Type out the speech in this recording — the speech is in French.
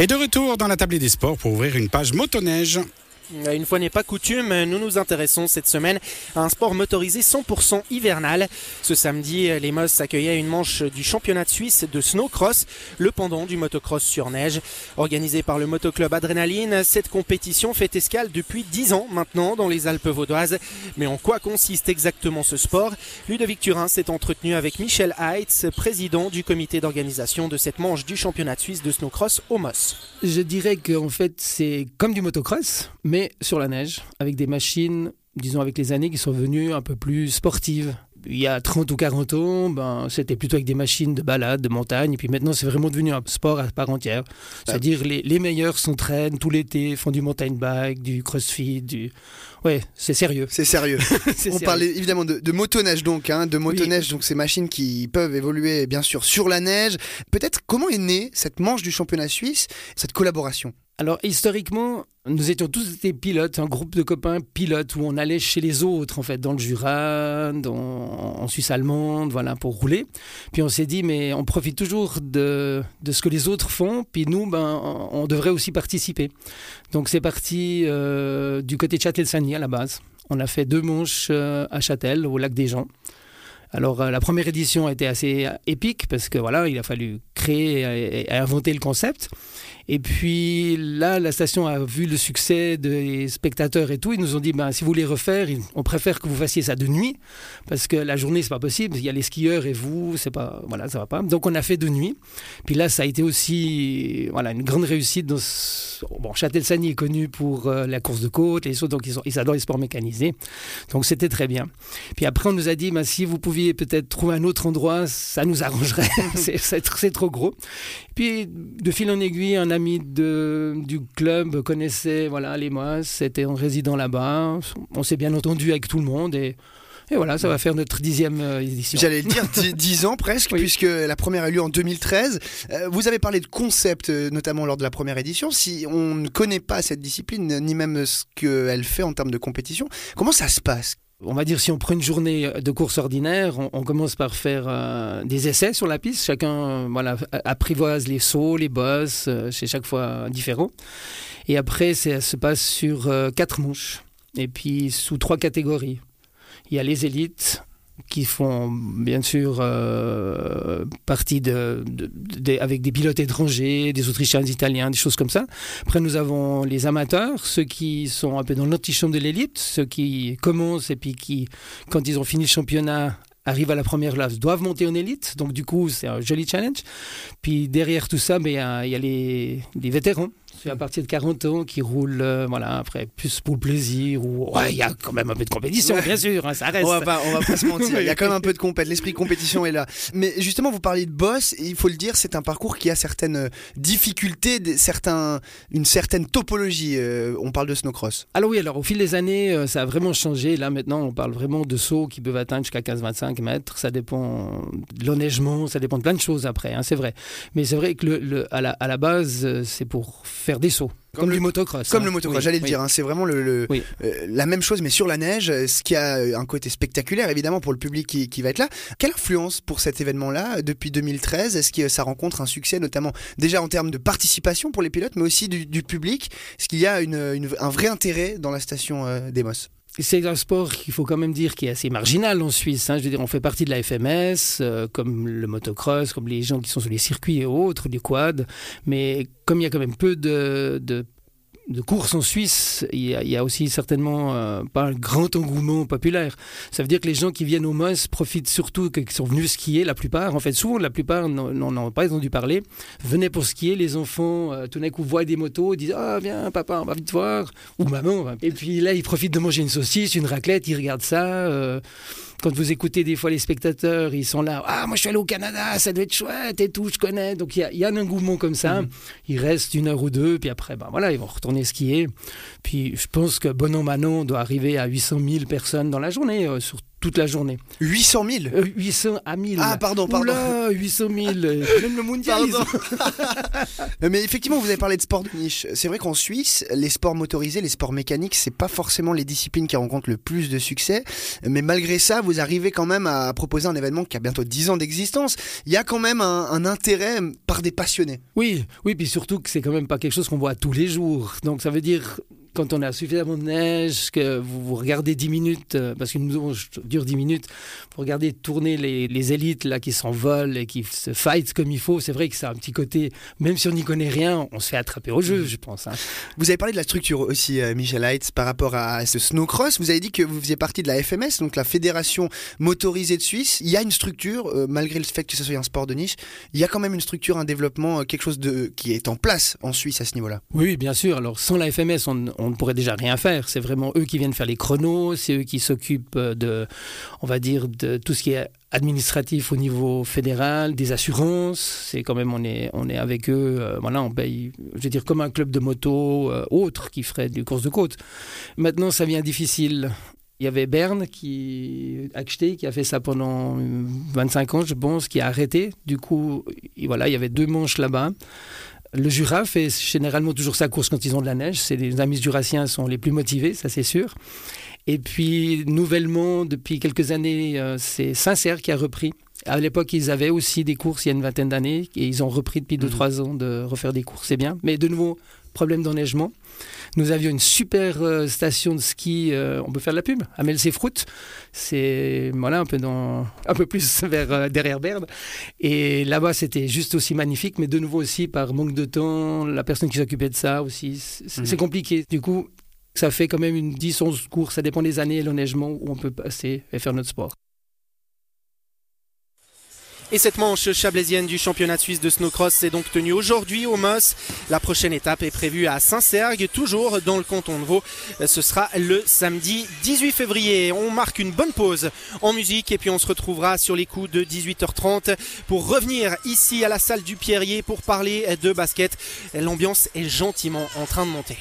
Et de retour dans la table des sports pour ouvrir une page motoneige. Une fois n'est pas coutume, nous nous intéressons cette semaine à un sport motorisé 100% hivernal. Ce samedi, les Moss accueillaient une manche du championnat de Suisse de snowcross, le pendant du motocross sur neige. Organisé par le motoclub Adrénaline, cette compétition fait escale depuis 10 ans maintenant dans les Alpes vaudoises. Mais en quoi consiste exactement ce sport? Ludovic Turin s'est entretenu avec Michel Heitz, président du comité d'organisation de cette manche du championnat de Suisse de snowcross au Moss. Je dirais qu'en fait c'est comme du motocross, mais sur la neige, avec des machines, disons avec les années, qui sont venues un peu plus sportives. Il y a 30 ou 40 ans, ben, c'était plutôt avec des machines de balade, de montagne, et puis maintenant c'est vraiment devenu un sport à part entière. C'est-à-dire les, les meilleurs s'entraînent tout l'été, font du mountain bike, du crossfit, du... Ouais, c'est sérieux. C'est sérieux. On parle évidemment de, de motoneige donc, hein, de motoneige, donc ces machines qui peuvent évoluer bien sûr sur la neige. Peut-être comment est née cette manche du championnat suisse, cette collaboration? Alors historiquement, nous étions tous des pilotes, un groupe de copains pilotes où on allait chez les autres en fait, dans le Jura, en Suisse allemande, voilà, pour rouler. Puis on s'est dit mais on profite toujours de, de, ce que les autres font, puis nous ben on devrait aussi participer. Donc c'est parti euh, du côté de Châtel-Sagny à la base. On a fait deux manches euh, à Châtel, au lac des Gens. Alors euh, la première édition a été assez épique parce que voilà, il a fallu créer et inventer le concept. Et puis là, la station a vu le succès des spectateurs et tout. Ils nous ont dit, ben, si vous voulez refaire, on préfère que vous fassiez ça de nuit, parce que la journée, c'est pas possible. Il y a les skieurs et vous, c'est pas, voilà, ça va pas. Donc on a fait de nuit. Puis là, ça a été aussi, voilà, une grande réussite. Bon, Châtel-Sagny est connu pour euh, la course de côte, et donc ils, ont, ils adorent les sports mécanisés. Donc c'était très bien. Puis après, on nous a dit, ben, si vous pouviez peut-être trouver un autre endroit, ça nous arrangerait. c'est trop gros. Puis de fil en aiguille, un ami de, du club connaissait voilà, les mois, c'était en résident là-bas. On s'est bien entendu avec tout le monde et, et voilà, ça va faire notre dixième euh, édition. J'allais le dire, dix ans presque, oui. puisque la première a eu lieu en 2013. Euh, vous avez parlé de concept, euh, notamment lors de la première édition. Si on ne connaît pas cette discipline, ni même ce qu'elle fait en termes de compétition, comment ça se passe? On va dire si on prend une journée de course ordinaire, on, commence par faire euh, des essais sur la piste. Chacun euh, voilà, apprivoise les sauts, les bosses, euh, c'est chaque fois différent. Et après, ça se passe sur quatre manches. Et puis sous trois catégories. Il y a les élites, qui font bien sûr euh, partie de, avec des pilotes étrangers, des Autrichiens, des Italiens, des choses comme ça. Après, nous avons les amateurs, ceux qui sont un peu dans l'antichambre de l'élite, ceux qui commencent et puis qui, quand ils ont fini le championnat, arrivent à la première place, doivent monter en élite. Donc du coup, c'est un joli challenge. Puis derrière tout ça, ben, il y a, y a les, les vétérans c'est à partir de 40 ans qui roule, euh, voilà, après, plus pour le plaisir, ou ouais, il y a quand même un peu de compétition, bien sûr, hein, ça reste. On va pas, on va pas se mentir, il y a quand même un peu de compétition, l'esprit compétition est là. Mais justement, vous parlez de boss, et il faut le dire, c'est un parcours qui a certaines difficultés, certains, une certaine topologie. Euh, on parle de snowcross. Alors oui, alors au fil des années, euh, ça a vraiment changé. Là maintenant, on parle vraiment de sauts qui peuvent atteindre jusqu'à 15-25 mètres. Ça dépend de l'enneigement, ça dépend de plein de choses après, hein, c'est vrai. Mais c'est vrai que le, le, à, la, à la base, c'est pour faire des sauts. Comme, comme le motocross. Comme hein. le motocross, oui, j'allais le dire. Hein, c'est vraiment le, le oui. euh, la même chose, mais sur la neige, ce qui a un côté spectaculaire, évidemment, pour le public qui, qui va être là. Quelle influence pour cet événement-là depuis 2013 Est-ce que ça rencontre un succès, notamment déjà en termes de participation pour les pilotes, mais aussi du, du public? Est-ce qu'il y a une, une, un vrai intérêt dans la station euh, d'Emos c'est un sport qu'il faut quand même dire qui est assez marginal en Suisse. Hein. Je veux dire, on fait partie de la FMS, euh, comme le motocross, comme les gens qui sont sur les circuits et autres, les quads. Mais comme il y a quand même peu de, de de course en Suisse, il y a, il y a aussi certainement euh, pas un grand engouement populaire. Ça veut dire que les gens qui viennent au MOS profitent surtout, qui sont venus skier, la plupart, en fait souvent la plupart n'en ont pas entendu parler, venaient pour skier, les enfants euh, tout d'un coup voient des motos, disent « Ah oh, viens papa, on va vite voir » ou « Maman ». Et puis là, ils profitent de manger une saucisse, une raclette, ils regardent ça. Euh, quand vous écoutez des fois les spectateurs, ils sont là, ah moi je suis allé au Canada, ça doit être chouette et tout, je connais. Donc il y, y, a un engouement comme ça. Mmh. Il reste une heure ou deux, puis après, ben voilà, ils vont retourner skier. Puis je pense que Bonon Manon doit arriver à 800 000 personnes dans la journée, euh, sur toute la journée. 800 000 800 à 1000. Ah, pardon, pardon. Oula, 800 000. Même le mondial. Mais effectivement, vous avez parlé de sport de niche. C'est vrai qu'en Suisse, les sports motorisés, les sports mécaniques, c'est pas forcément les disciplines qui rencontrent le plus de succès. Mais malgré ça, vous arrivez quand même à proposer un événement qui a bientôt 10 ans d'existence. Il y a quand même un, un intérêt par des passionnés. Oui, oui, puis surtout que c'est quand même pas quelque chose qu'on voit tous les jours. Donc ça veut dire quand on a suffisamment de neige, que vous, vous regardez 10 minutes, euh, parce qu'une nous dure 10 minutes, vous regardez tourner les, les élites là qui s'envolent et qui se fight comme il faut, c'est vrai que c'est un petit côté, même si on n'y connaît rien, on se fait attraper au jeu, je pense. Hein. Vous avez parlé de la structure aussi, euh, Michel Heitz, par rapport à ce snowcross. Vous avez dit que vous faisiez partie de la FMS, donc la Fédération motorisée de Suisse. Il y a une structure, euh, malgré le fait que ce soit un sport de niche, il y a quand même une structure, un développement, quelque chose de, qui est en place en Suisse à ce niveau-là. Oui, bien sûr. Alors sans la FMS, on, on ne pourrait déjà rien faire. C'est vraiment eux qui viennent faire les chronos, c'est eux qui s'occupent de, on va dire, de tout ce qui est administratif au niveau fédéral, des assurances. C'est quand même, on est, on est avec eux. Euh, voilà, on paye, je veux dire, comme un club de moto euh, autre qui ferait du course de côte. Maintenant, ça vient difficile. Il y avait Berne qui, acheté, qui a fait ça pendant 25 ans, je pense, qui a arrêté. Du coup, voilà, il y avait deux manches là-bas. Le Jura fait généralement toujours sa course quand ils ont de la neige. C'est les amis jurassiens sont les plus motivés, ça c'est sûr. Et puis nouvellement, depuis quelques années, euh, c'est Sincère qui a repris. À l'époque, ils avaient aussi des courses il y a une vingtaine d'années et ils ont repris depuis 2-3 mmh. ans de refaire des courses. C'est bien. Mais de nouveau, problème d'enneigement. Nous avions une super euh, station de ski, euh, on peut faire de la pub, à. C'est voilà, un peu, dans, un peu plus vers, euh, derrière Berne. Et là-bas, c'était juste aussi magnifique, mais de nouveau aussi par manque de temps, la personne qui s'occupait de ça aussi, c'est mmh. compliqué. Du coup, ça fait quand même une 10-11 courses, ça dépend des années et l'enneigement où on peut passer et faire notre sport. Et cette manche chablaisienne du championnat suisse de snowcross s'est donc tenue aujourd'hui au Moss. La prochaine étape est prévue à Saint-Sergue, toujours dans le canton de Vaud. Ce sera le samedi 18 février. On marque une bonne pause en musique et puis on se retrouvera sur les coups de 18h30 pour revenir ici à la salle du Pierrier pour parler de basket. L'ambiance est gentiment en train de monter.